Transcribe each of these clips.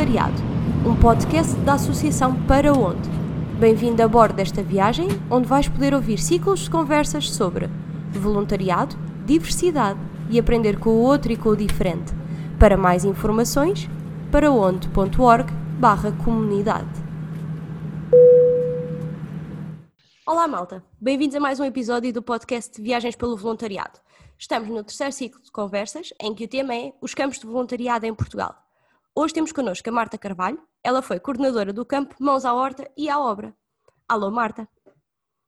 Voluntariado, um podcast da Associação Para Onde. Bem-vindo a bordo desta viagem, onde vais poder ouvir ciclos de conversas sobre voluntariado, diversidade e aprender com o outro e com o diferente. Para mais informações, paraonde.org barra comunidade. Olá malta, bem-vindos a mais um episódio do podcast Viagens pelo Voluntariado. Estamos no terceiro ciclo de conversas, em que o tema é os campos de voluntariado em Portugal. Hoje temos connosco a Marta Carvalho, ela foi coordenadora do campo Mãos à Horta e à Obra. Alô Marta.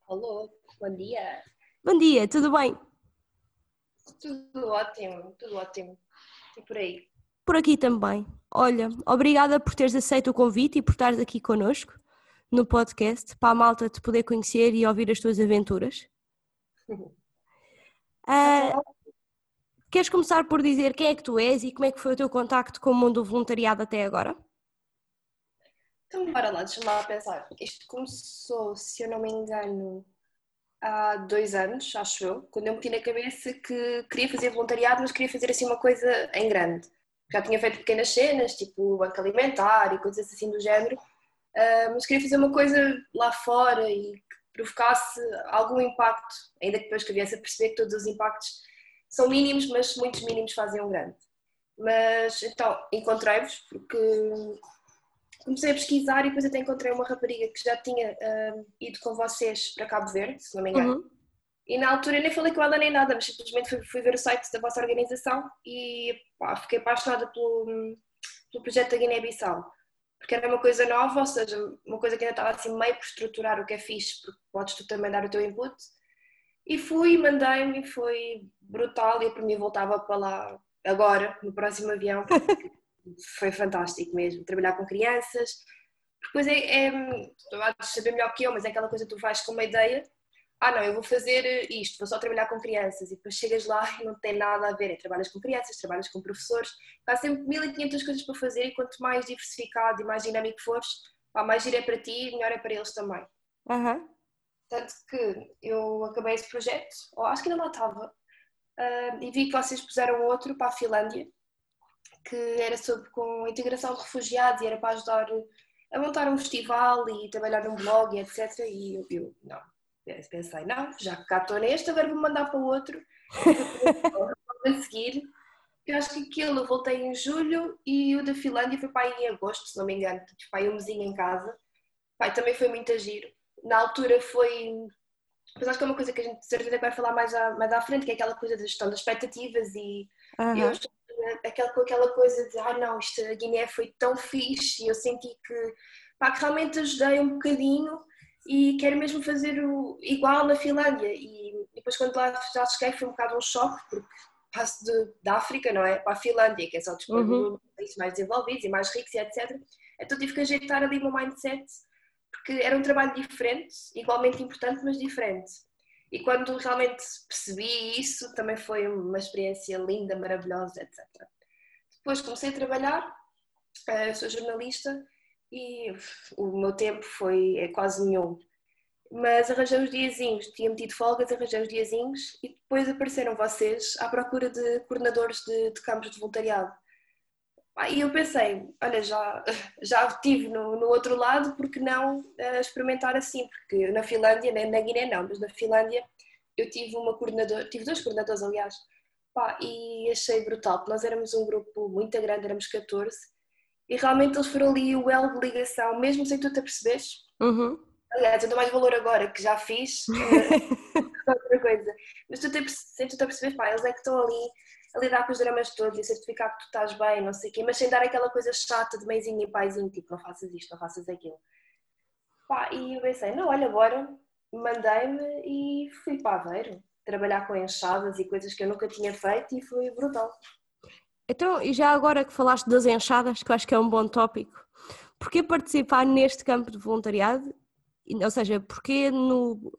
Alô, bom dia. Bom dia, tudo bem? Tudo ótimo, tudo ótimo. E por aí? Por aqui também. Olha, obrigada por teres aceito o convite e por estares aqui connosco no podcast para a malta te poder conhecer e ouvir as tuas aventuras. Uh, queres começar por dizer quem é que tu és e como é que foi o teu contacto com o mundo do voluntariado até agora? Então, bora lá, deixa-me lá pensar. Isto começou, se eu não me engano, há dois anos, acho eu, quando eu meti na cabeça que queria fazer voluntariado, mas queria fazer assim uma coisa em grande. Já tinha feito pequenas cenas, tipo banco alimentar e coisas assim do género, uh, mas queria fazer uma coisa lá fora e que provocasse algum impacto, ainda que depois que a viesse a perceber que todos os impactos são mínimos, mas muitos mínimos fazem um grande. Mas então encontrei-vos porque comecei a pesquisar e depois até encontrei uma rapariga que já tinha uh, ido com vocês para Cabo Verde, se não me engano. Uhum. E na altura nem falei com ela nem nada, mas simplesmente fui, fui ver o site da vossa organização e pá, fiquei apaixonada pelo, pelo projeto da Guiné-Bissau. Porque era uma coisa nova, ou seja, uma coisa que ainda estava assim meio por estruturar o que é fixe, porque podes tu também dar o teu input. E fui, mandei-me foi brutal e eu para mim voltava para lá agora, no próximo avião, foi fantástico mesmo, trabalhar com crianças. Depois é, é tu vais saber melhor que eu, mas é aquela coisa que tu vais com uma ideia, ah não, eu vou fazer isto, vou só trabalhar com crianças e depois chegas lá e não tem nada a ver, é, trabalhas com crianças, trabalhas com professores, há sempre 1500 coisas para fazer e quanto mais diversificado e mais dinâmico fores, mais giro é para ti e melhor é para eles também. Uhum. Tanto que eu acabei esse projeto, ou acho que ainda lá estava, uh, e vi que vocês puseram outro para a Finlândia, que era sobre com integração de refugiados e era para ajudar a montar um festival e trabalhar num blog etc. E eu, eu não, pensei, não, já que cá estou neste, agora vou mandar para o outro a seguir. Eu acho que aquilo eu voltei em julho e o da Finlândia foi para aí em agosto, se não me engano, tipo, pai um mesinho em casa. Pai, também foi muito giro. Na altura foi. Mas acho que é uma coisa que a gente certeza vai falar mais à, mais à frente, que é aquela coisa da gestão das expectativas e uhum. eu aquela, com aquela coisa de ah não, isto a Guiné foi tão fixe e eu senti que, pá, que realmente ajudei um bocadinho e quero mesmo fazer o igual na Finlândia e depois quando lá já cheguei foi um bocado um choque porque passo de, da África, não é? Para a Finlândia, que é só depois uhum. países mais desenvolvidos e mais ricos e etc. Então tive que ajeitar ali o meu mindset porque era um trabalho diferente, igualmente importante, mas diferente. E quando realmente percebi isso, também foi uma experiência linda, maravilhosa, etc. Depois comecei a trabalhar, eh, sou jornalista e o meu tempo foi é quase nenhum. Mas arranjei uns diazinhos, tinha metido folgas, arranjei uns diazinhos e depois apareceram vocês à procura de coordenadores de, de campos de voluntariado. E eu pensei, olha, já, já estive no, no outro lado, porque não uh, experimentar assim? Porque na Finlândia, na, na Guiné não, mas na Finlândia eu tive uma coordenadora, tive dois coordenadores aliás, pá, e achei brutal, porque nós éramos um grupo muito grande, éramos 14, e realmente eles foram ali o elo de ligação, mesmo sem tu te aperceberes. Uhum. Aliás, eu dou mais valor agora que já fiz, outra coisa, mas tu te, sem tu te aperceberes, pá, eles é que estão ali a lidar com os dramas todos e certificar que tu estás bem, não sei o quê, mas sem dar aquela coisa chata de meizinho e paizinho, tipo, não faças isto, não faças aquilo. Pá, e eu pensei, não, olha, bora, mandei-me e fui para Aveiro, trabalhar com enxadas e coisas que eu nunca tinha feito e foi brutal. Então, e já agora que falaste das enxadas, que eu acho que é um bom tópico, porquê participar neste campo de voluntariado? Ou seja, porquê no,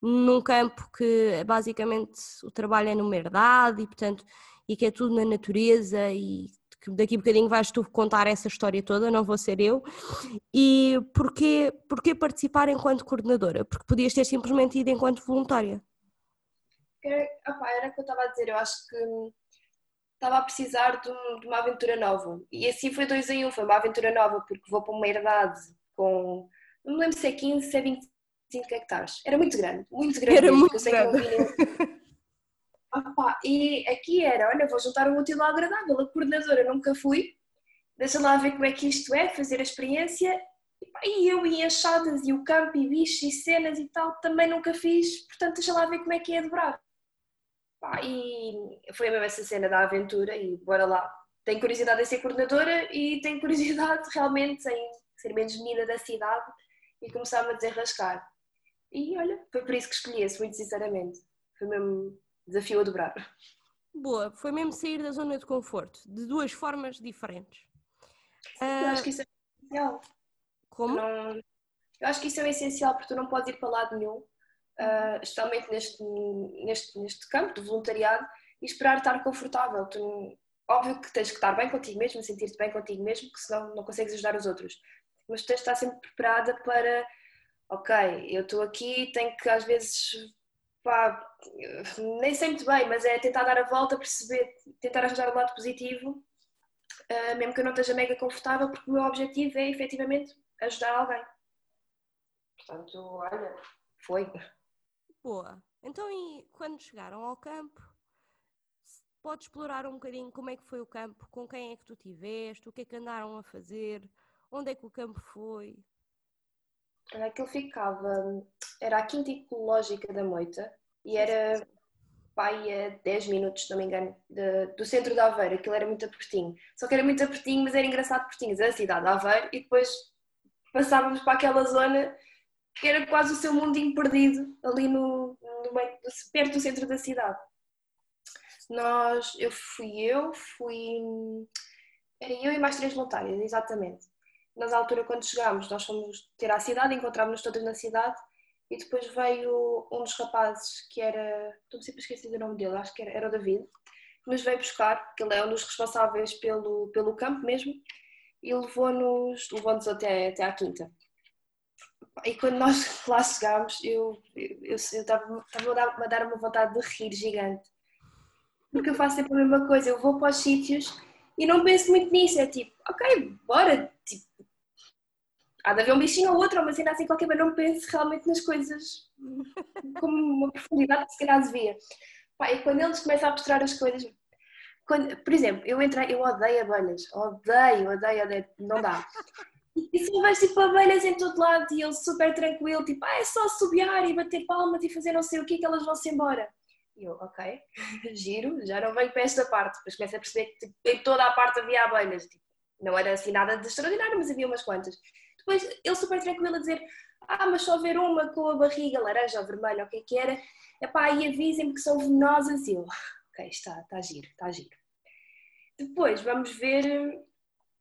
num campo que basicamente o trabalho é numa herdade e, portanto, e que é tudo na natureza e que daqui a bocadinho vais tu contar essa história toda, não vou ser eu. E porquê, porquê participar enquanto coordenadora? Porque podias ter simplesmente ido enquanto voluntária. Era, opa, era o que eu estava a dizer, eu acho que estava a precisar de, um, de, uma aventura nova. E assim foi dois em um, foi uma aventura nova, porque vou para uma herdade com, não me lembro se é 15, se é 25 hectares. Era muito grande, muito grande. Era muito grande. Ah, e aqui era, olha, vou juntar um útil ao agradável. A coordenadora nunca fui, deixa lá ver como é que isto é, fazer a experiência. E eu e enxadas e o campo e bichos e cenas e tal, também nunca fiz, portanto deixa lá ver como é que é dobrar. E foi mesmo essa cena da aventura e bora lá. Tenho curiosidade em ser coordenadora e tenho curiosidade realmente em ser menos menina da cidade e começar-me a desenrascar. E olha, foi por isso que escolhi esse, muito sinceramente. Foi mesmo desafio a dobrar. Boa, foi mesmo sair da zona de conforto, de duas formas diferentes. Eu uh... acho que isso é essencial. Como? Não... Eu acho que isso é essencial porque tu não podes ir para lado nenhum, uh, especialmente neste, neste, neste campo do voluntariado, e esperar estar confortável. Tu, óbvio que tens que estar bem contigo mesmo, sentir-te bem contigo mesmo, porque senão não consegues ajudar os outros. Mas tens de estar sempre preparada para, ok, eu estou aqui, tenho que às vezes pá, nem sei muito bem, mas é tentar dar a volta, perceber, tentar arranjar o lado positivo, uh, mesmo que eu não esteja mega confortável, porque o meu objetivo é efetivamente ajudar alguém. Portanto, olha, foi. Boa. Então, e quando chegaram ao campo, pode explorar um bocadinho como é que foi o campo, com quem é que tu tiveste, o que é que andaram a fazer, onde é que o campo foi? Aquilo ficava, era a quinta ecológica da Moita e era pai a 10 minutos, se não me engano, de, do centro de Aveiro, aquilo era muito apertinho. Só que era muito apertinho, mas era engraçado pertinho, a cidade de Aveiro, e depois passávamos para aquela zona que era quase o seu mundinho perdido, ali no, no meio, perto do centro da cidade. Nós, eu fui eu, fui. Era eu e mais três voluntárias, exatamente. Nós, à altura, quando chegámos, nós fomos ter à cidade, encontrámos-nos todas na cidade e depois veio um dos rapazes que era. Estou sempre a esquecer do nome dele, acho que era, era o David, que nos veio buscar, que ele é um dos responsáveis pelo, pelo campo mesmo, e levou-nos levou até, até à quinta. E quando nós lá chegámos, eu estava a dar uma vontade de rir gigante. Porque eu faço sempre a mesma coisa, eu vou para os sítios e não penso muito nisso. É tipo, ok, bora, há de haver um bichinho ou outro, uma cena assim qualquer, mas não penso realmente nas coisas com uma profundidade que se calhar devia. e quando eles começam a mostrar as coisas, quando, por exemplo, eu entrei, eu odeio abelhas, odeio, odeio, odeio, não dá. E se vejo tipo abelhas em todo lado e ele super tranquilo, tipo, ah, é só subiar e bater palmas e fazer não sei o que que elas vão-se embora. E eu, ok, giro, já não venho para esta parte. Depois começo a perceber que tipo, em toda a parte havia abelhas. Tipo, não era assim nada de extraordinário, mas havia umas quantas. Depois ele super tranquilo a dizer, ah, mas só ver uma com a barriga laranja ou vermelha, o que é que era, epá, e avisem-me que são venenosas. E eu, ok, está, está giro, está giro. Depois vamos ver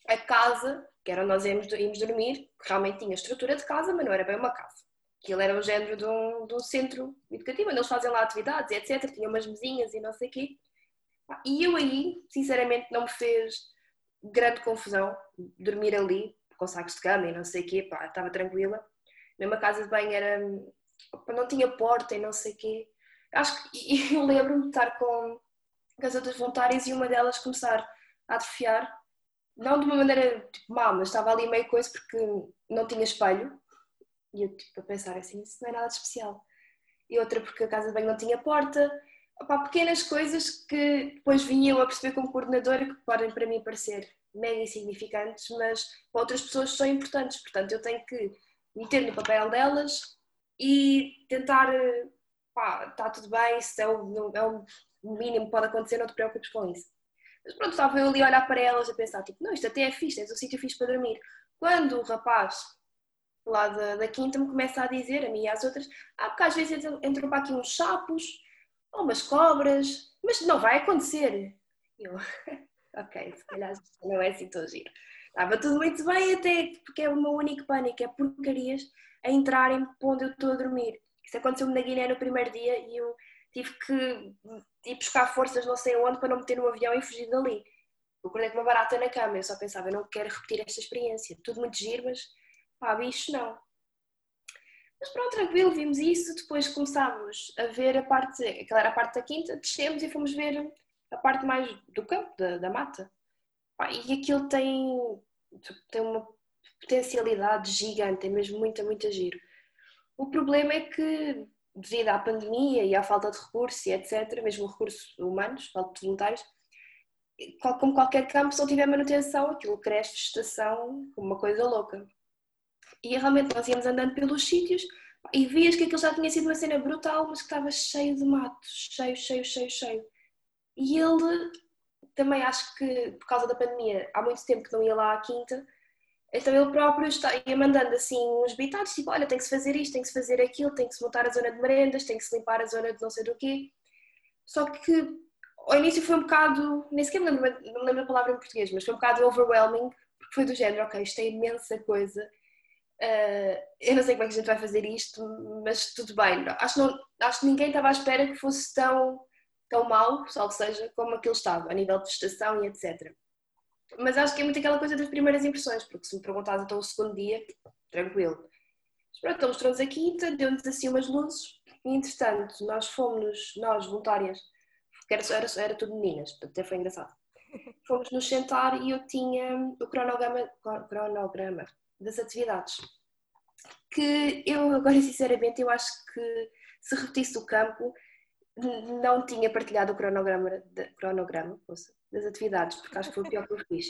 a casa, que era onde nós íamos, íamos dormir, que realmente tinha estrutura de casa, mas não era bem uma casa. Aquilo era o género de um, de um centro educativo, onde eles fazem lá atividades, etc. Tinha umas mesinhas e não sei o quê. E eu aí, sinceramente, não me fez grande confusão dormir ali, com sacos de cama e não sei o quê, pá, estava tranquila. Mesmo a casa de banho era. não tinha porta e não sei o quê. Acho que eu lembro-me de estar com, as outras voluntárias e uma delas começar a atrofiar, não de uma maneira tipo má, mas estava ali meio coisa porque não tinha espelho. E eu tipo a pensar assim, isso não é nada de especial. E outra porque a casa de banho não tinha porta. Opá, pequenas coisas que depois vinha eu a perceber como coordenadora que podem para mim parecer mega insignificantes, mas para outras pessoas são importantes. Portanto, eu tenho que meter no papel delas e tentar, pá, está tudo bem, isso é o, é mínimo que pode acontecer, não te preocupes com isso. Mas pronto, estava eu ali a olhar para elas a pensar, tipo, não, isto até é fixe, tens um sítio fixe para dormir. Quando o rapaz lá da, da quinta me começa a dizer, a mim e às outras, ah, porque às vezes entram para aqui uns sapos, ou umas cobras, mas não vai acontecer. Eu, ok, se calhar não é assim tão giro. Estava tudo muito bem até, porque é o meu único pânico, é porcarias a entrarem para onde eu estou a dormir. Isso aconteceu-me na Guiné no primeiro dia e eu tive que ir buscar forças não sei onde para não meter no avião e fugir dali. Eu acordei com uma barata na cama, eu só pensava, eu não quero repetir esta experiência. Tudo muito giro, mas pá, bicho não. Mas pronto, tranquilo, vimos isso, depois começámos a ver a parte, aquela era a parte da quinta, descemos e fomos ver a parte mais do campo, da, da mata. E aquilo tem, tem uma potencialidade gigante, é mesmo muito, muito giro. O problema é que, devido à pandemia e à falta de recursos e etc., mesmo recursos humanos, falta de voluntários, como qualquer campo, se não tiver manutenção, aquilo cresce vegetação, uma coisa louca. E realmente nós íamos andando pelos sítios e vias que aquilo já tinha sido uma cena brutal, mas que estava cheio de mato, cheio, cheio, cheio, cheio. E ele também acho que por causa da pandemia há muito tempo que não ia lá à quinta, então ele próprio está, ia mandando assim uns bitados, tipo, olha, tem que se fazer isto, tem que se fazer aquilo, tem que se montar a zona de merendas, tem que se limpar a zona de não sei do quê. Só que ao início foi um bocado, nem sequer me lembro, não me lembro a palavra em português, mas foi um bocado overwhelming, porque foi do género, ok, isto é imensa coisa, Uh, eu não sei como é que a gente vai fazer isto, mas tudo bem. Acho, não, acho que ninguém estava à espera que fosse tão, tão mau, salvo seja, como aquilo estava, a nível de estação e etc. Mas acho que é muito aquela coisa das primeiras impressões, porque se me perguntares então o segundo dia, tranquilo. Mas pronto, então mostrou-nos a quinta, deu-nos assim umas luzes, e entretanto nós fomos, nós voluntárias, porque era, era, era tudo meninas, até foi engraçado. Fomos nos sentar e eu tinha o cronograma, cronograma das atividades. Que eu agora sinceramente eu acho que se repetisse o campo não tinha partilhado o cronograma, de, cronograma das atividades, porque acho que foi o pior que eu fiz.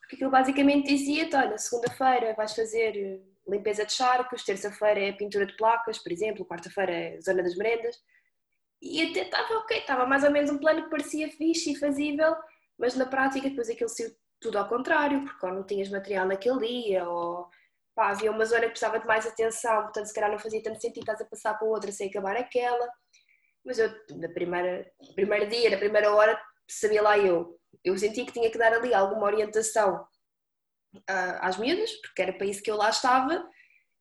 Porque aquilo basicamente dizia-te, olha, segunda-feira vais fazer limpeza de charcos, terça-feira é pintura de placas, por exemplo, quarta-feira é zona das merendas. E até estava ok, estava mais ou menos um plano que parecia fixe e fazível, mas na prática depois aquilo saiu tudo ao contrário, porque ou não tinhas material naquele dia, ou pá, havia uma zona que precisava de mais atenção, portanto se calhar não fazia tanto sentido estás a passar para outra sem acabar aquela. Mas eu, na primeira, primeiro dia, na primeira hora, sabia lá eu. Eu senti que tinha que dar ali alguma orientação uh, às miúdas, porque era para isso que eu lá estava,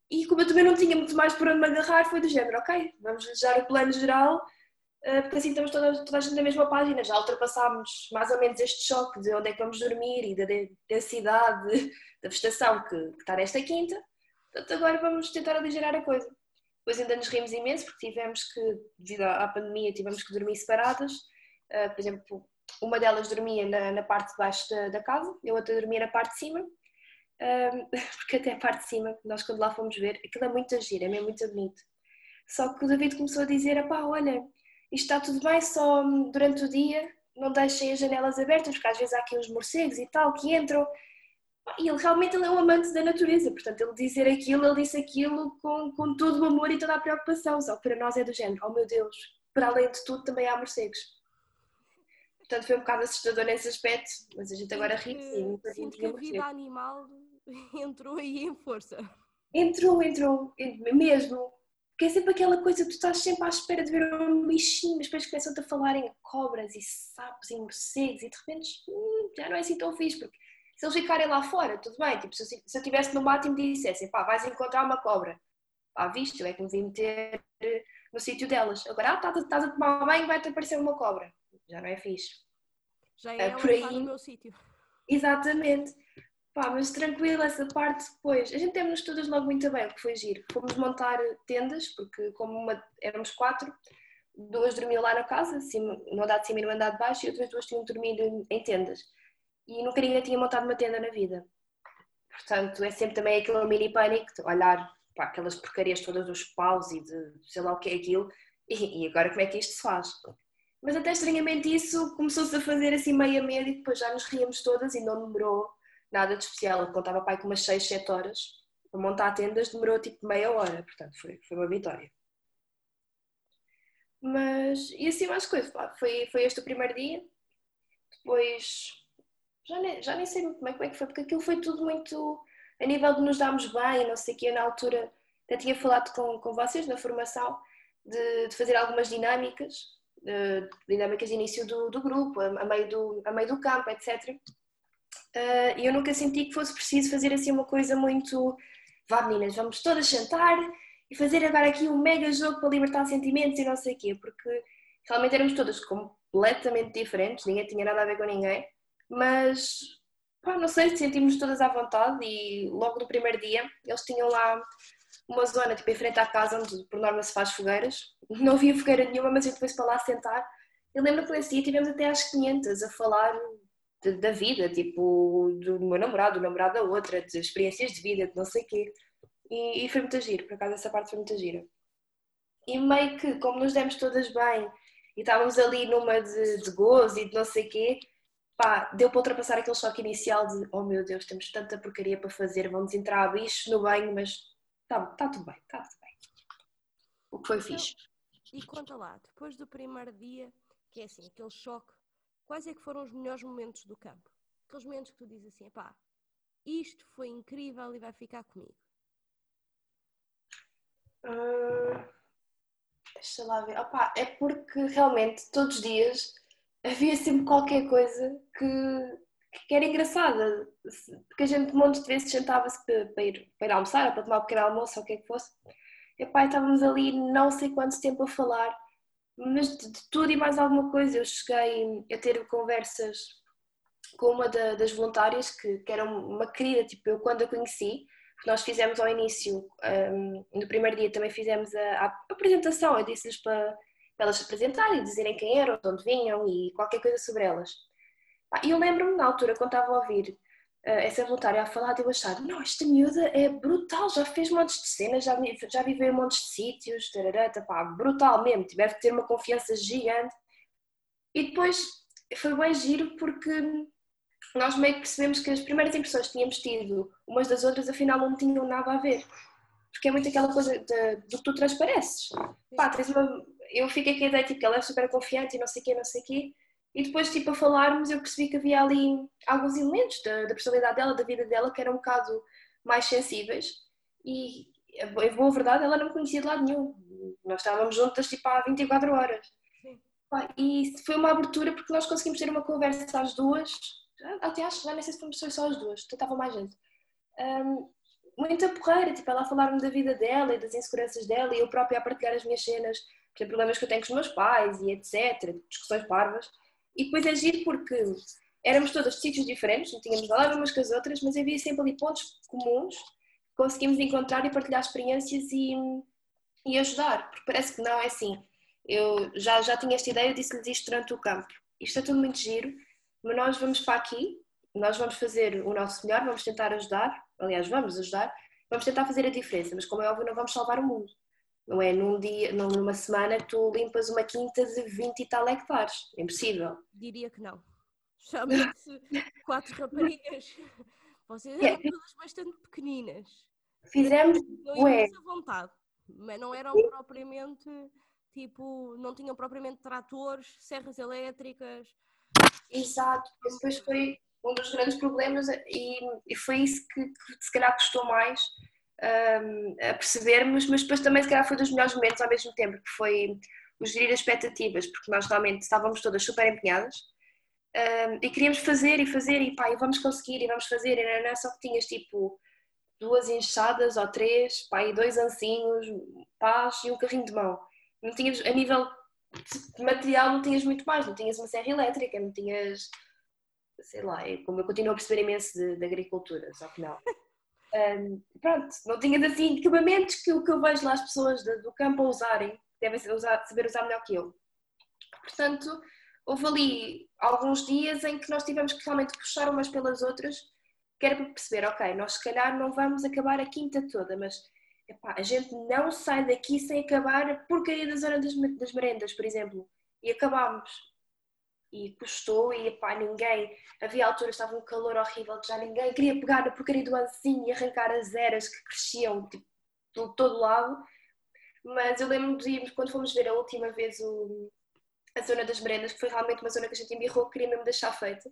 e como eu também não tinha muito mais por onde me agarrar, foi do género, ok, vamos deixar o plano geral eh, porque assim estamos toda, toda a gente na mesma página, já ultrapassámos mais ou menos este choque de onde é que vamos dormir e da densidade da vegetação que, que está nesta quinta, portanto agora vamos tentar aligerar a coisa. Depois ainda nos rimos imenso porque tivemos que, devido à pandemia, tivemos que dormir separadas, uh, por exemplo, uma delas dormia na, na parte de baixo da, da, casa, a outra dormia na parte de cima, uh, porque até a parte de cima, nós quando lá fomos ver, aquilo é muito agir, é mesmo muito bonito. Só que o David começou a dizer, pá, olha, isto está tudo bem, só durante o dia não deixem as janelas abertas, porque às vezes há aqui uns morcegos e tal que entram. E ele realmente ele é um amante da natureza, portanto, ele dizer aquilo, ele disse aquilo com, com todo o amor e toda a preocupação, só que para nós é do género, oh meu Deus, para além de tudo também há morcegos. Portanto, foi um bocado assustador nesse aspecto, mas a gente agora ri sim, gente que a vida animal entrou aí em força. Entrou, entrou, mesmo. Porque é sempre aquela coisa, tu estás sempre à espera de ver um bichinho, mas depois começam-te a falar em cobras e sapos e morcegos e de repente hum, já não é assim tão fixe, porque se eles ficarem lá fora, tudo bem, tipo, se, eu, se eu estivesse no mato e me dissessem, pá, vais encontrar uma cobra, pá, viste, eu é que me vim meter no sítio delas. Agora, ah, estás, estás a tomar banho, vai-te aparecer uma cobra. Já não é fixe. Já é, é por aí. no meu sítio. Exatamente. Pá, mas tranquilo essa parte depois. A gente temos todas logo muito bem, porque foi giro. Fomos montar tendas, porque como uma, éramos quatro, duas dormiam lá na casa, cima, no andar de cima e no andar de baixo, e outras duas tinham dormido em tendas. E nunca ninguém tinha montado uma tenda na vida. Portanto, é sempre também aquele mini pânico de olhar para aquelas porcarias todas dos paus e de sei lá o que é aquilo, e, e agora como é que isto se faz? Mas até estranhamente isso começou-se a fazer assim meio a meio e depois já nos ríamos todas e não demorou nada de especial. Eu contava pai com umas 6, 7 horas. Para montar tendas demorou tipo meia hora, portanto foi, foi uma vitória. Mas, e assim mais coisas, foi, foi este o primeiro dia. Depois, já nem, já nem sei muito bem como é que foi, porque aquilo foi tudo muito a nível de nos darmos bem, não sei o que, na altura até tinha falado com, com vocês na formação de, de fazer algumas dinâmicas, de, dinâmicas de início do, do grupo, a, a, meio do, a meio do campo, etc. Uh, e eu nunca senti que fosse preciso fazer assim uma coisa muito. Vá meninas, vamos todas sentar e fazer agora aqui um mega jogo para libertar sentimentos e não sei o quê, porque realmente éramos todas completamente diferentes, ninguém tinha nada a ver com ninguém, mas pá, não sei, sentimos todas à vontade e logo no primeiro dia eles tinham lá uma zona tipo em frente à casa onde por norma se faz fogueiras, não havia fogueira nenhuma, mas eu depois para lá sentar Eu lembro que nesse dia tivemos até às 500 a falar de, da vida, tipo, do meu namorado, do namorado da outra, de experiências de vida, de não sei o quê. E, e, foi muito giro, por acaso essa parte foi muito gira. E meio que, como nos demos todas bem e estávamos ali numa de, de gozo e de não sei o quê, pá, deu para ultrapassar aquele choque inicial de oh meu Deus, temos tanta porcaria para fazer, vamos entrar a bicho no banho, mas está tá tudo bem, está tudo bem. O que foi então, fixe. E conta lá, depois do primeiro dia, que é assim, aquele choque, quais é que foram os melhores momentos do campo? Aqueles momentos que tu dizes assim, pá, isto foi incrível e vai ficar comigo. Uh, deixa lá ver. Opa, é porque realmente todos os dias havia sempre qualquer coisa que, que era engraçada. Porque a gente um monte de vezes sentava-se para, para, ir, para ir almoçar ou para tomar um pequeno almoço ou o que é que fosse. E pai, estávamos ali não sei quanto tempo a falar, mas de, de tudo e mais alguma coisa. Eu cheguei a ter conversas com uma da, das voluntárias que, que era uma querida, tipo, eu quando a conheci, nós fizemos ao início, um, no primeiro dia também fizemos a, a apresentação, eu disse-lhes para, para, elas se apresentarem, dizerem quem eram, de onde vinham e qualquer coisa sobre elas. E eu lembro-me na altura, quando estava a ouvir uh, essa voluntária a falar, de eu achar, não, esta miúda é brutal, já fez montes de cenas, já, já viveu em montes de sítios, tararata, pá, brutal mesmo, tiver que ter uma confiança gigante. E depois foi bem giro porque nós meio que percebemos que as primeiras impressões que tínhamos tido umas das outras afinal não tinham nada a ver. Porque é muito aquela coisa de, do que tu transpareces. Pá, tens uma, eu fiquei com a ideia tipo, que ela é super confiante e não sei o quê, não sei o quê. E depois, tipo, a falarmos, eu percebi que havia ali alguns elementos da, da personalidade dela, da vida dela, que eram um bocado mais sensíveis. E, em boa verdade, ela não me conhecia de lado nenhum. Nós estávamos juntas, tipo, há 24 horas. Sim. E foi uma abertura porque nós conseguimos ter uma conversa às duas até acho que nem sei se fomos só as duas, estava mais gente. Um, muita porreira, tipo, ela a falar-me da vida dela e das inseguranças dela e eu própria a partilhar as minhas cenas, os problemas que eu tenho com os meus pais e etc, discussões parvas. E depois é giro porque éramos todas de sítios diferentes, não tínhamos nada umas com as outras, mas havia sempre ali pontos comuns conseguimos encontrar e partilhar experiências e, e ajudar, porque parece que não é assim. Eu já, já tinha esta ideia, disse-lhes isto durante o campo. Isto é tudo muito giro, mas nós vamos para aqui, nós vamos fazer o nosso melhor, vamos tentar ajudar, aliás, vamos ajudar, vamos tentar fazer a diferença, mas como é óbvio, não vamos salvar o mundo. Não é num dia, numa semana que tu limpas uma quinta de 20 e tal hectares. É impossível. Diria que não. Chama-se quatro raparigas. Vocês eram é. todas bastante pequeninas. Fizemos ué. vontade, mas não eram propriamente tipo, não tinham propriamente tratores, serras elétricas, Exato, depois foi um dos grandes problemas e, e foi isso que, que, se calhar custou mais um, a percebermos, mas depois também se calhar foi dos melhores momentos ao mesmo tempo, que foi o gerir as expectativas, porque nós realmente estávamos todas super empenhadas um, e queríamos fazer e fazer e pá, e vamos conseguir e vamos fazer, e não é só que tinhas tipo duas enxadas ou três, pá, e dois ancinhos, pás e um carrinho de mão. Não tinhas, a nível de material não tinhas muito mais, não tinhas uma serra elétrica, não tinhas, sei lá, é como eu continuo a perceber imenso de, de agricultura, só que não. Um, pronto, não tinhas assim equipamentos que o que eu vejo lá as pessoas do, campo a usarem, devem saber usar melhor que eu. Portanto, houve ali alguns dias em que nós tivemos que realmente puxar umas pelas outras, que era para perceber, ok, nós se calhar não vamos acabar a quinta toda, mas epá, a gente não sai daqui sem acabar a porcaria da zona das, das merendas, por exemplo. E acabámos. E custou, e epá, ninguém. Havia alturas, estava um calor horrível, que já ninguém queria pegar na porcaria do ancinho e arrancar as eras que cresciam tipo, de todo lado. Mas eu lembro de irmos, quando fomos ver a última vez o, a zona das merendas, que foi realmente uma zona que a gente embirrou, queria mesmo deixar feita.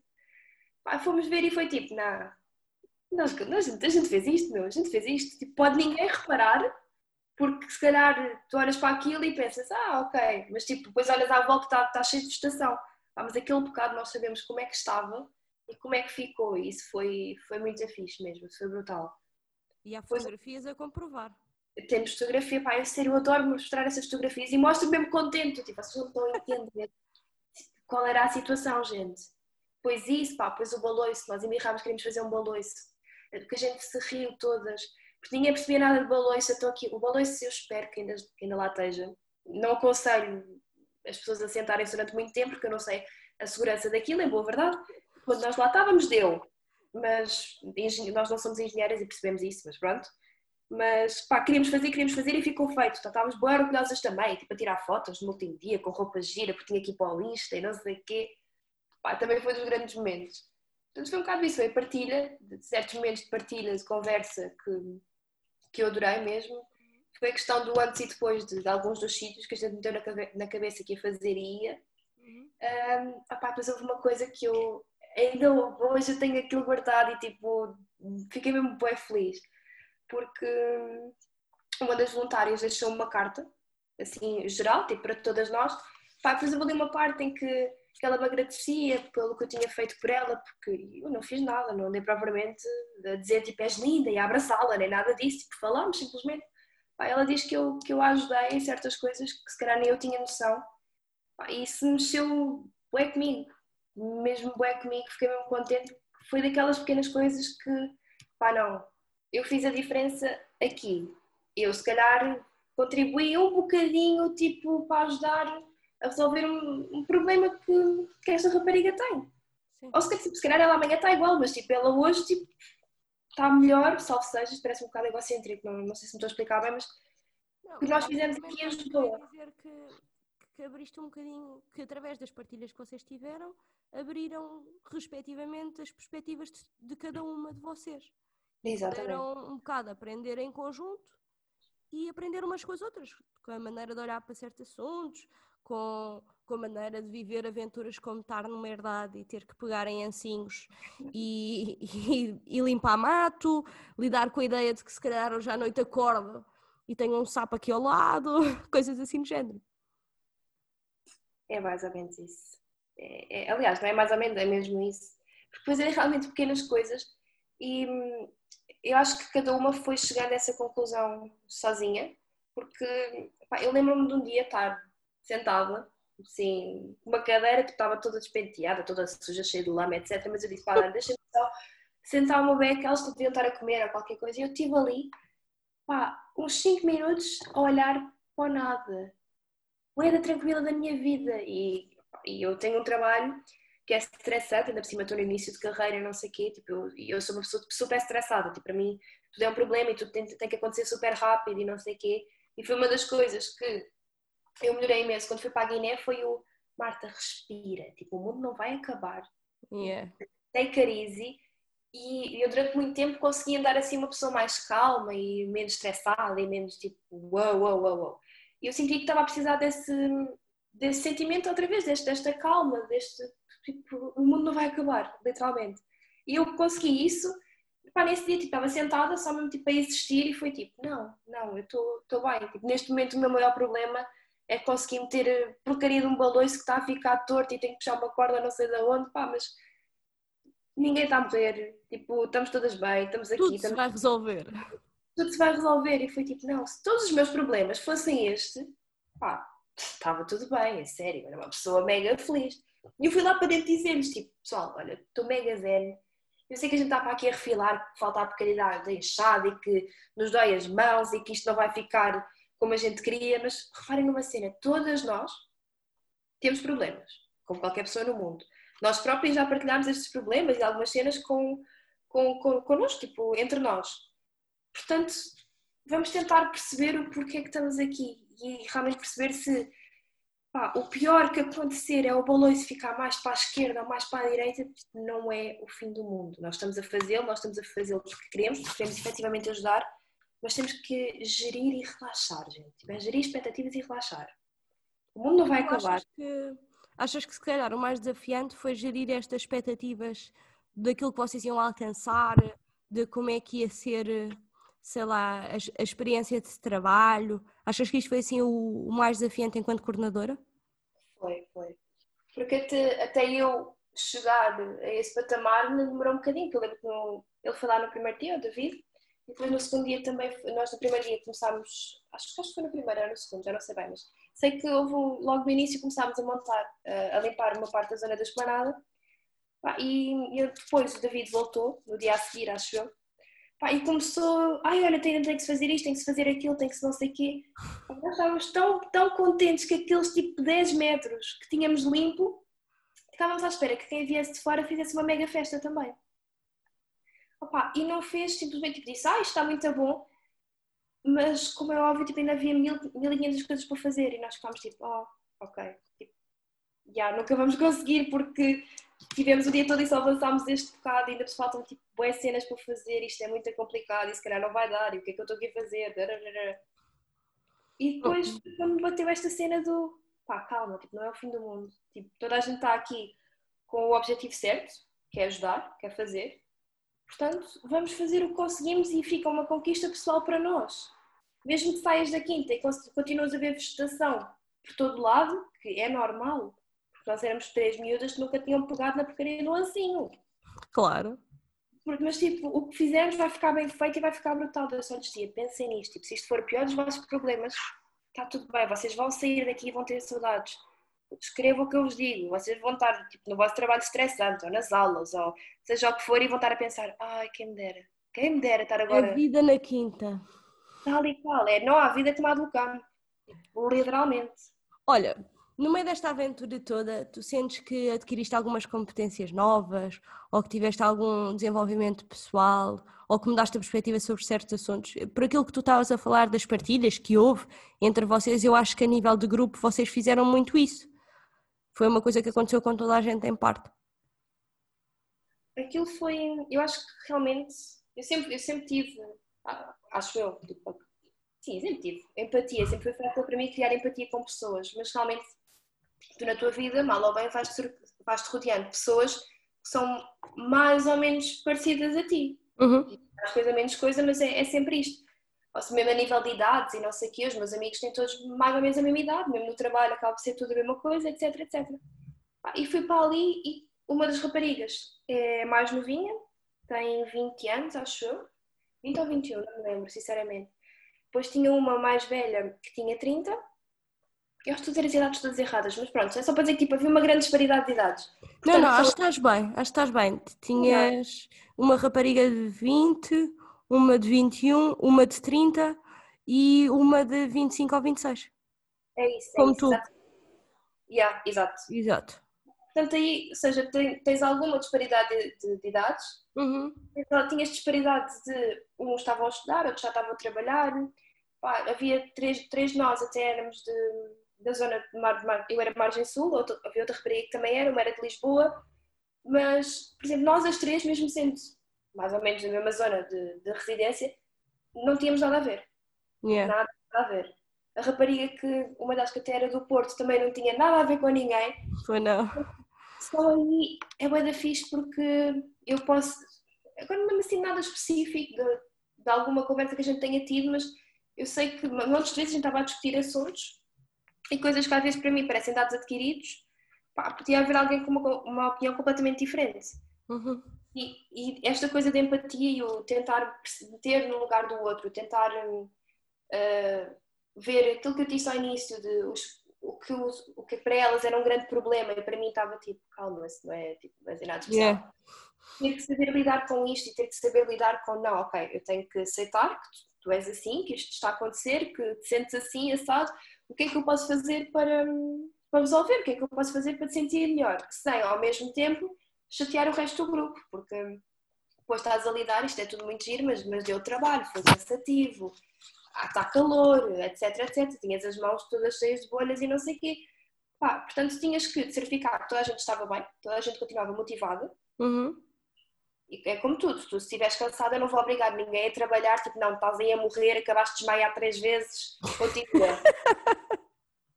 Pá, fomos ver e foi tipo, não, nós, nós, a gente fez isto, meu, a gente fez isto. Tipo, pode ninguém reparar, porque se calhar tu olhas para aquilo e pensas, ah, ok, mas tipo, depois olhas à volta está, está cheio de estação. Ah, mas aquele bocado nós sabemos como é que estava e como é que ficou, e isso foi, foi muito fixe mesmo, foi brutal. E há fotografias a comprovar. Temos fotografia, pá, eu sério, eu adoro mostrar essas fotografias e mostro mesmo contente, tipo, vocês não estão a entender qual era a situação, gente. Pois isso, pá, pois o baloiço, nós embirrámos, queríamos fazer um baloiço porque a gente se riu todas, porque ninguém percebia nada de baloiço, estou aqui, o baloiço eu espero que ainda, que ainda lá esteja, não aconselho as pessoas a sentarem-se durante muito tempo, porque eu não sei a segurança daquilo, em boa verdade. Quando nós lá estávamos, deu. Mas nós não somos engenheiras e percebemos isso, mas pronto. Mas pá, queríamos fazer, queríamos fazer e ficou feito. Então, estávamos bem orgulhosas também, tipo, a tirar fotos no último dia, com roupa gira, porque tinha ir para o e não sei o quê. Pá, também foi dos grandes momentos. Portanto, foi um bocado isso, foi partilha, certos momentos de partilha, de conversa que, que eu adorei mesmo. Foi a questão do antes e depois de, de alguns dos sítios que a gente meteu na, na cabeça que ia fazer e ia. Uhum. Um, opá, depois houve uma coisa que eu ainda hoje eu tenho aquilo guardado e tipo, fiquei mesmo bem feliz. Porque uma das voluntárias deixou-me uma carta, assim, geral, tipo, para todas nós. Pá, depois houve ali uma parte em que ela me agradecia pelo que eu tinha feito por ela, porque eu não fiz nada, não andei propriamente a dizer tipo és linda e abraçá-la, nem nada disso, tipo, falamos simplesmente. Pá, ela diz que eu, que eu a ajudei em certas coisas que se calhar nem eu tinha noção. Pá, e isso mexeu bué comigo, mesmo bué comigo, fiquei mesmo contente. Foi daquelas pequenas coisas que, pá, não, eu fiz a diferença aqui. Eu se calhar contribuí um bocadinho, tipo, para ajudar a resolver um, um problema que, que esta rapariga tem. Sim. Ou se, se calhar ela amanhã está igual, mas tipo, ela hoje tipo, está melhor, salvo seja, parece um bocado egocêntrico, não, não sei se me estou a explicar bem, mas o que nós fizemos aqui ajudou. dizer que, que abriste um bocadinho, que através das partilhas que vocês tiveram, abriram respectivamente as perspectivas de, de cada uma de vocês. Exatamente. Puderam um bocado aprender em conjunto e aprender umas com as outras, com a maneira de olhar para certos assuntos, com, com a maneira de viver aventuras como estar numa herdade e ter que pegar em ancinhos e, e, e, limpar mato, lidar com a ideia de que se calhar hoje à noite acordo e tenho um sapo aqui ao lado, coisas assim do género. É mais ou menos isso. É, é, aliás, não é mais ou menos, é mesmo isso. Porque depois é realmente pequenas coisas e hum, eu acho que cada uma foi chegando a essa conclusão sozinha, porque pá, eu lembro-me de um dia estar sentada, assim, uma cadeira que estava toda despenteada, toda suja, cheia de lama, etc. Mas eu disse, pá, deixa-me só sentar uma beca, elas deviam estar a comer ou qualquer coisa. E eu estive ali, pá, uns 5 minutos a olhar para nada. Moeda tranquila da minha vida. E, e eu tenho um trabalho que é estressante, ainda por cima estou no início de carreira, não sei o quê, tipo, eu, eu sou uma pessoa super estressada, tipo, para mim tudo é um problema e tudo tem, tem que acontecer super rápido e não sei o quê. E foi uma das coisas que eu melhorei imenso. Quando fui para a Guiné foi o Marta, respira, tipo, o mundo não vai acabar. Yeah. Take it easy. E eu durante muito tempo consegui andar assim uma pessoa mais calma e menos estressada e menos tipo, uau, uau, uau, uau. E eu senti que estava a precisar desse, desse sentimento outra vez, deste, desta calma, deste tipo, o mundo não vai acabar, literalmente. E eu consegui isso, pá, nesse dia tipo, estava sentada só mesmo tipo, a existir e foi tipo, não, não, eu estou bem. Tipo, neste momento o meu maior problema é conseguir meter a porcaria de um baloiço que está a ficar torto e tem que puxar uma corda não sei de onde, pá, mas ninguém está a morrer, tipo, estamos todas bem, estamos aqui. Tudo estamos... se vai resolver. Tudo se vai resolver e foi tipo, não, se todos os meus problemas fossem este, pá, estava tudo bem, é sério, era uma pessoa mega feliz. E eu fui lá para dentro dizer-lhes, tipo, pessoal, olha, estou mega zen, eu sei que a gente está para aqui a refilar, que falta a porcaria da enxada e que nos dói as mãos e que isto não vai ficar como a gente queria, mas reparem numa cena, todas nós temos problemas, como qualquer pessoa no mundo. Nós próprios já partilhamos estes problemas e algumas cenas com, com, com, connosco, tipo, entre nós. Portanto, vamos tentar perceber o porquê que estamos aqui e realmente perceber se pá, o pior que acontecer é o baloiço ficar mais para a esquerda ou mais para a direita, não é o fim do mundo. Nós estamos a fazê-lo, nós estamos a fazê-lo porque queremos, porque queremos efetivamente ajudar mas temos que gerir e relaxar, gente. É gerir expectativas e relaxar. O mundo não vai acabar. Achas que, achas que se calhar o mais desafiante foi gerir estas expectativas daquilo que vocês iam alcançar, de como é que ia ser, sei lá, a, a experiência de trabalho? Achas que isto foi assim o, o, mais desafiante enquanto coordenadora? Foi, foi. Porque até, até eu chegar a esse patamar me demorou um bocadinho, porque eu lembro que no, ele foi lá no primeiro dia, o David, depois no segundo dia também, nós no primeiro dia começámos, acho, acho que foi no primeiro, era no segundo, já não sei bem, mas sei que houve logo no início começámos a montar, a limpar uma parte da zona da esplanada e, e depois o David voltou, no dia a seguir, acho eu, e começou, ai olha, tem, tem que se fazer isto, tem que se fazer aquilo, tem que se não sei o quê. Nós estávamos tão, tão contentes que aqueles tipo 10 metros que tínhamos limpo, estávamos à espera que quem viesse de fora fizesse uma mega festa também. Opa, e não fez, simplesmente tipo, disse, ah, isto está muito bom, mas como é óbvio, tipo, ainda havia mil, mil e quinhentas coisas para fazer e nós ficámos tipo, oh, ok, tipo, já, nunca vamos conseguir porque tivemos o dia todo e só avançámos este bocado e ainda nos faltam tipo boas cenas para fazer, isto é muito complicado e se calhar não vai dar, e o que é que eu estou aqui a fazer? E depois quando bateu esta cena do pá, calma, tipo, não é o fim do mundo. Tipo, toda a gente está aqui com o objetivo certo, que é ajudar, quer fazer. Portanto, vamos fazer o que conseguimos e fica uma conquista pessoal para nós. Mesmo que saias da quinta e continuas a ver vegetação por todo lado, que é normal, porque nós éramos três miúdas que nunca tinham pegado na porcaria do lancinho. Claro. Mas tipo, o que fizermos vai ficar bem feito e vai ficar brutal. Eu só lhes dizia, pensem nisto, tipo, se isto for pior dos vossos problemas, está tudo bem, vocês vão sair daqui e vão ter saudades. Escrevam o que eu vos digo, vocês vão estar tipo, no vosso trabalho estressante, ou nas aulas, ou seja o que for, e vão estar a pensar, ai, quem me dera, quem me dera estar agora. A vida na quinta. Tal e qual, é, não há vida tomada no campo, literalmente. Olha, no meio desta aventura toda, tu sentes que adquiriste algumas competências novas, ou que tiveste algum desenvolvimento pessoal, ou que mudaste a perspectiva sobre certos assuntos? Por aquilo que tu estavas a falar das partilhas que houve entre vocês, eu acho que a nível de grupo vocês fizeram muito isso. Foi uma coisa que aconteceu com toda a gente em parte. Aquilo foi, eu acho que realmente, eu sempre, eu sempre tive, ah, acho eu, tipo, sim, sempre tive empatia, sempre foi fácil para mim criar empatia com pessoas, mas realmente tu na tua vida, mal ou bem, vais-te vais rodeando de pessoas que são mais ou menos parecidas a ti. Uhum. Mais coisa, menos coisa, mas é, é sempre isto. Ou seja, mesmo a nível de idades e não sei o quê, os meus amigos têm todos mais ou menos a mesma idade, mesmo no trabalho acaba por ser tudo a mesma coisa, etc, etc. E fui para ali e uma das raparigas é mais novinha, tem 20 anos, acho eu. 20 ou 21, não me lembro, sinceramente. Depois tinha uma mais velha que tinha 30 eu estou a dizer as idades todas erradas, mas pronto, é só para dizer que tipo, havia uma grande disparidade de idades. Portanto, não, não, acho que estás bem, acho que estás bem. Tinhas uma rapariga de 20, uma de 21, uma de 30 e uma de 25 ou 26. É isso, é Como isso, tu. Exato. Yeah, exato. Exato. Portanto, aí, ou seja, tens alguma disparidade de, de, de idades, uhum. tinhas disparidade de uns estavam a estudar, outros já estavam a trabalhar. Pá, havia três, três de nós, até éramos de da zona de Mar, de Mar, eu era de Margem Sul, outra, havia outra rapariga que também era, uma era de Lisboa, mas, por exemplo, nós as três, mesmo sendo mais ou menos na mesma zona de, de residência, não tínhamos nada a ver. Yeah. Nada, a ver. A rapariga que, uma das que até era do Porto, também não tinha nada a ver com ninguém. Foi não. Só aí é bem da fixe porque eu posso, agora não me sinto nada específico de, de alguma conversa que a gente tenha tido, mas eu sei que muitas vezes a gente estava a discutir assuntos e coisas que às vezes para mim parecem dados adquiridos, pá, podia haver alguém com uma, uma opinião completamente diferente. Uhum. E, e, esta coisa de empatia e o tentar meter no lugar do outro, tentar uh, ver aquilo que eu disse ao início, de os, o, que os, o que para elas era um grande problema e para mim estava tipo, calma, isso não é, tipo, não é nada especial. Yeah. Ter que saber lidar com isto e ter que saber lidar com, não, ok, eu tenho que aceitar que tu, tu és assim, que isto está a acontecer, que te sentes assim, assado, o que é que eu posso fazer para, para resolver, o que é que eu posso fazer para te sentir melhor, sem ao mesmo tempo chatear o resto do grupo, porque depois estás a lidar, isto é tudo muito giro, mas, mas deu trabalho, foi cansativo, ah, está calor, etc, etc, tinhas as mãos todas cheias de bolhas e não sei o quê. Pá, portanto, tinhas que certificar que toda a gente estava bem, toda a gente continuava motivada. Uhum. E é como tudo, tu se estiveres cansada, não vou obrigar ninguém a trabalhar, tipo, não, estás aí a morrer, acabaste de desmaiar três vezes, continua.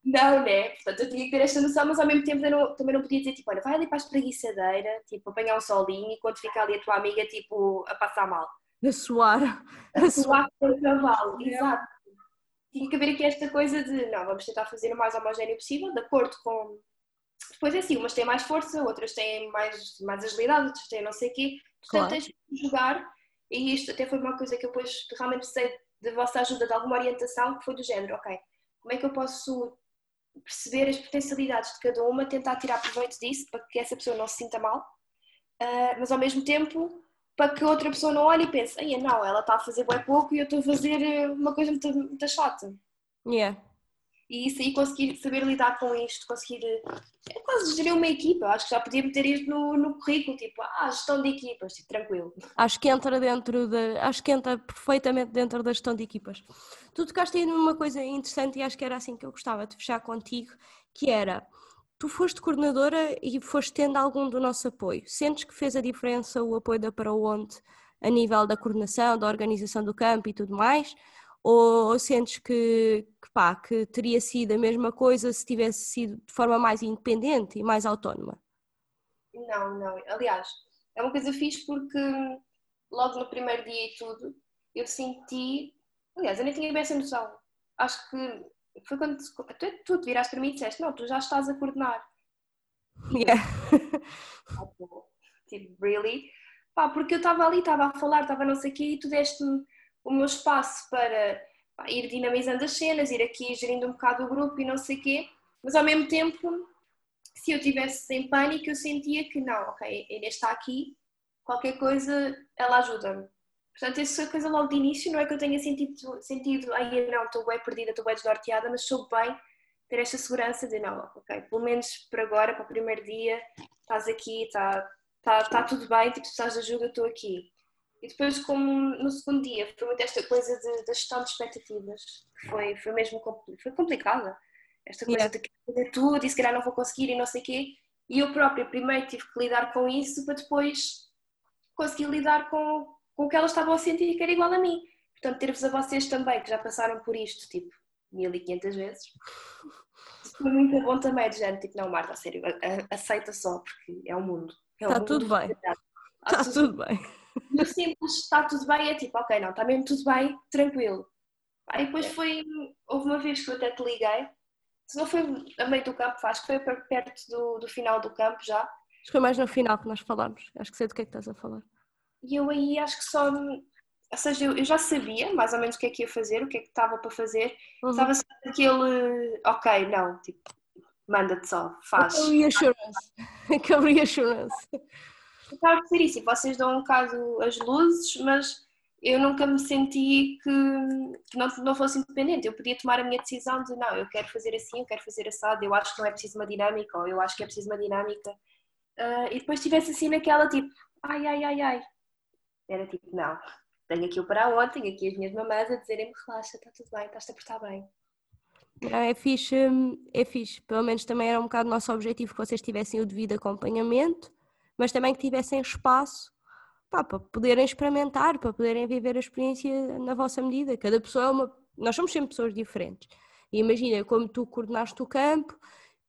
não, né? Portanto, eu tinha que ter esta noção, mas ao mesmo tempo eu não, também não podia dizer, tipo, olha, vai ali para a espreguiçadeira, tipo, apanhar um solinho e quando ficar ali a tua amiga, tipo, a passar mal. A suar. A suar com o cavalo, exato. Tinha que haver aqui esta coisa de, não, vamos tentar fazer o mais homogéneo possível, de acordo com... Depois é assim, umas têm mais força, outras têm mais, mais agilidade, outras têm não sei o quê. Portanto, claro. tens de jogar, e isto até foi uma coisa que eu depois realmente precisei de vossa ajuda, de alguma orientação, que foi do género, ok, como é que eu posso perceber as potencialidades de cada uma, tentar tirar proveito disso para que essa pessoa não se sinta mal, uh, mas ao mesmo tempo para que outra pessoa não olhe e pense, não, ela está a fazer bem pouco e eu estou a fazer eh, uma coisa muito, muito chata. Yeah. E isso aí conseguir saber lidar com isto, conseguir é quase gerir uma equipa, acho que já podia meter isto no, no currículo, tipo, ah, gestão de equipas, tipo, tranquilo. Acho que entra dentro de, acho que entra perfeitamente dentro da gestão de equipas. Tu tocaste aí numa coisa interessante e acho que era assim que eu gostava de fechar contigo, que era, tu foste coordenadora e foste tendo algum do nosso apoio. Sentes que fez a diferença o apoio da Para Onde a nível da coordenação, da organização do campo e tudo mais? Ou sentes que, que, pá, que teria sido a mesma coisa se tivesse sido de forma mais independente e mais autónoma? Não, não. Aliás, é uma coisa fixe porque logo no primeiro dia e tudo, eu senti. Aliás, eu nem tinha bem essa noção. Acho que foi quando tu, tu te viraste para mim e disseste: Não, tu já estás a coordenar. Yeah. tipo, really? Pá, porque eu estava ali, estava a falar, estava não sei o quê, e tu deste-me o meu espaço para pá, ir dinamizando as cenas, ir aqui gerindo um bocado o grupo e não sei o quê, mas ao mesmo tempo, se eu tivesse em pânico, eu sentia que não, ok, ele está aqui, qualquer coisa, ela ajuda-me. Portanto, essa coisa logo de início não é que eu tenha sentido, sentido ai não, estou bem perdida, estou bem desnorteada, mas soube bem ter esta segurança de não, ok, pelo menos para agora, para o primeiro dia, estás aqui, está tá, tá tudo bem, tipo, precisas de ajuda, estou aqui. E depois, como no segundo dia, foi muito esta coisa da gestão de expectativas. Foi, foi mesmo foi complicada. Esta coisa yeah. de fazer tudo e se calhar não vou conseguir e não sei o quê. E eu própria primeiro tive que lidar com isso para depois conseguir lidar com, com o que elas estavam a sentir que era igual a mim. Portanto, ter-vos a vocês também, que já passaram por isto, tipo, 1500 vezes. Foi muito bom também, de gente, tipo, não, Marta, a sério, aceita só, porque é o mundo. É Está tudo bem. Está tudo bem. E o simples está tudo bem é tipo, ok, não, está mesmo tudo bem, tranquilo. Aí depois foi, houve uma vez que eu até te liguei, se não foi a meio do campo, acho que foi perto do, do final do campo já. Acho que foi mais no final que nós falámos, acho que sei do que é que estás a falar. E eu aí acho que só, ou seja, eu, eu já sabia mais ou menos o que é que ia fazer, o que é que estava para fazer, uhum. estava só aquele, ok, não, tipo, manda-te só, faz. Aquele reassurance, aquele reassurance acaba por ser isso, e vocês dão um bocado as luzes, mas eu nunca me senti que, que não, não fosse independente. Eu podia tomar a minha decisão de não, eu quero fazer assim, eu quero fazer assado, eu acho que não é preciso uma dinâmica, ou eu acho que é preciso uma dinâmica. Uh, e depois estivesse assim naquela tipo, ai, ai, ai, ai. Era tipo, não, tenho aqui o para ontem, tenho aqui as minhas mamães a dizerem-me relaxa, está tudo bem, estás-te a portar bem. É fixe, é fixe. Pelo menos também era um bocado o nosso objetivo que vocês tivessem o devido acompanhamento mas também que tivessem espaço pá, para poderem experimentar, para poderem viver a experiência na vossa medida. Cada pessoa é uma. Nós somos sempre pessoas diferentes. E imagina, como tu coordenaste o campo,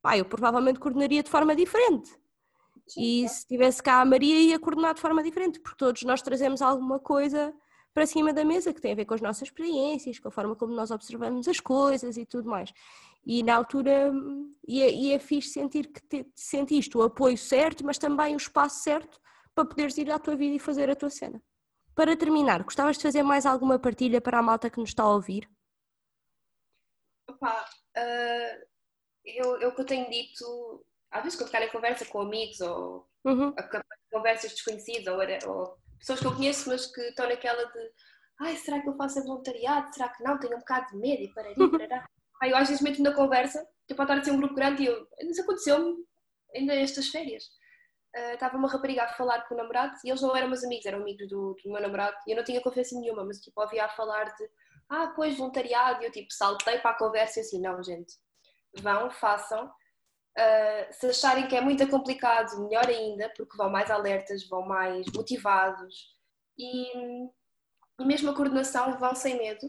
pá, eu provavelmente coordenaria de forma diferente. Sim, e se tivesse cá a Maria, ia coordenar de forma diferente, porque todos nós trazemos alguma coisa para cima da mesa que tem a ver com as nossas experiências, com a forma como nós observamos as coisas e tudo mais. E na altura, e é, e é fixe sentir que te, sentiste o apoio certo, mas também o espaço certo para poderes ir à tua vida e fazer a tua cena. Para terminar, gostavas de fazer mais alguma partilha para a malta que nos está a ouvir? Opa, uh, eu, eu que eu tenho dito, às vezes quando ficar em conversa com amigos ou uhum. conversas desconhecidas ou, ou, pessoas que eu conheço, mas que estão naquela de ai, será que eu faço voluntariado? Será que não? Tenho um bocado de medo e pararei, parará. Aí eu às vezes meto na conversa, tipo, pode estar assim um grupo grande e eu, isso aconteceu-me ainda estas férias. Uh, estava uma rapariga a falar com o namorado e eles não eram meus amigos, eram amigos do, do meu namorado e eu não tinha confiança nenhuma, mas tipo, ouvia a falar de ah, pois, voluntariado, e eu tipo, saltei para a conversa e assim, não, gente, vão, façam. Uh, se acharem que é muito complicado, melhor ainda, porque vão mais alertas, vão mais motivados e, e mesmo a coordenação vão sem medo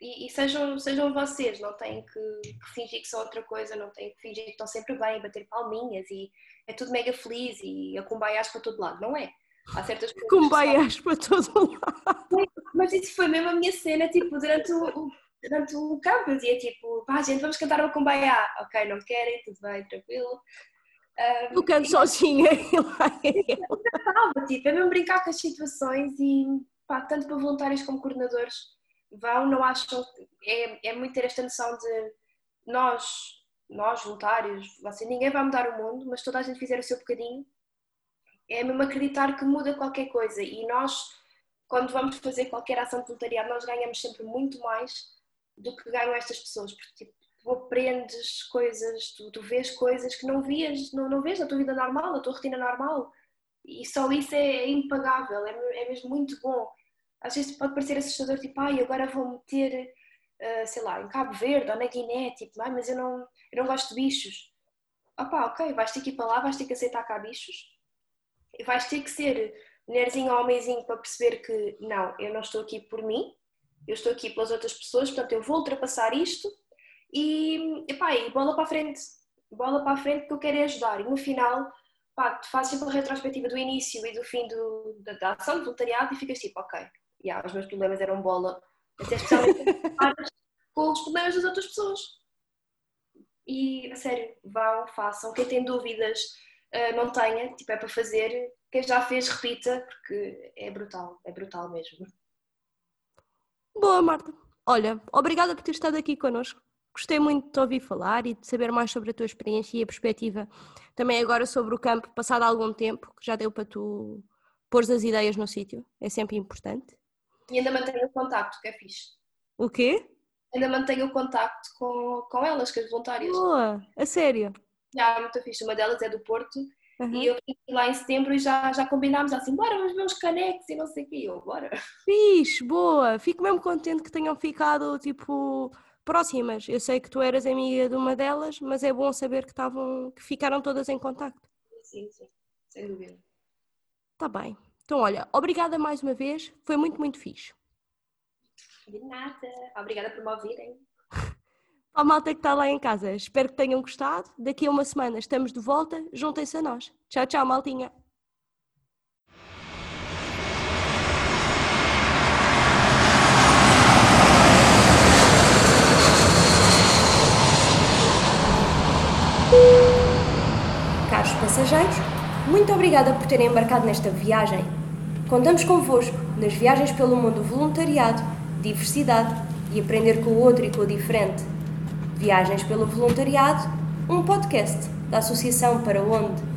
e, e, sejam, sejam vocês, não têm que, que, fingir que são outra coisa, não têm que fingir que estão sempre bem, bater palminhas e é tudo mega feliz e a cumbaiás para todo lado, não é? Há certas coisas. Cumbaiás para todo lado. Mas isso foi mesmo a minha cena, tipo, durante o, durante o campo, eu dizia tipo, pá, gente, vamos cantar uma cumbaiá. Ok, não querem, tudo bem, tranquilo. Um, eu canto sozinha e lá é tipo, é mesmo brincar com as situações e pá, tanto para voluntários como coordenadores vão, não acham. É, é muito ter esta noção de nós, nós voluntários, você, ninguém vai mudar o mundo, mas toda a gente fizer o seu bocadinho, é mesmo acreditar que muda qualquer coisa e nós, quando vamos fazer qualquer ação de voluntariado, nós ganhamos sempre muito mais do que ganham estas pessoas, porque tipo, tu aprendes coisas, tu, tu vês coisas que não vias, não, não vês na tua vida normal, na tua rotina normal e só isso é impagável, é, é mesmo muito bom. Às vezes pode parecer assustador, tipo, ai, agora vou meter, uh, sei lá, em Cabo Verde ou na Guiné, tipo, ai, mas eu não, eu não gosto de bichos. Opá, ok, vais ter que ir para lá, vais ter que aceitar cá bichos. E vais ter que ser mulherzinho ou homenzinho para perceber que, não, eu não estou aqui por mim, eu estou aqui pelas outras pessoas, portanto eu vou ultrapassar isto e, epá, e bola para a frente. Bola para a frente que eu quero é ajudar. E no final pá, tu fazes sempre a retrospectiva do início e do fim do, da, da ação do voluntariado e ficas tipo, ok, yeah, os meus problemas eram bola, até especialmente com os problemas das outras pessoas. E, a sério, vão, façam. Quem tem dúvidas, uh, não tenha, tipo, é para fazer. Quem já fez, repita, porque é brutal, é brutal mesmo. Boa, Marta. Olha, obrigada por ter estado aqui connosco. Gostei muito de te ouvir falar e de saber mais sobre a tua experiência e a perspectiva também agora sobre o campo, passado algum tempo, que já deu para tu pôr as ideias no sítio. É sempre importante. E ainda mantenho o contacto, que é fixe. O quê? Ainda mantenho o contacto com, com elas, com as voluntárias. Boa, a sério? Já, muito fixe. Uma delas é do Porto Uhum. E eu fui lá em setembro e já, já combinámos assim, bora, vamos ver uns canecos e não sei o quê. Eu, bora. Fixe, boa. Fico mesmo contente que tenham ficado, tipo, próximas. Eu sei que tu eras amiga de uma delas, mas é bom saber que, estavam, que ficaram todas em contacto. Sim, sim, sem dúvida. Está bem. Então, olha, obrigada mais uma vez, foi muito, muito fixe. De nada. Obrigada por me ouvirem. Para a malta que está lá em casa, espero que tenham gostado. Daqui a uma semana estamos de volta, juntem-se a nós. Tchau, tchau, maltinha. Caros passageiros, muito obrigada por terem embarcado nesta viagem. Contamos convosco nas viagens pelo mundo voluntariado, diversidade e aprender com o outro e com o diferente. Viagens pelo Voluntariado, um podcast da Associação Para Onde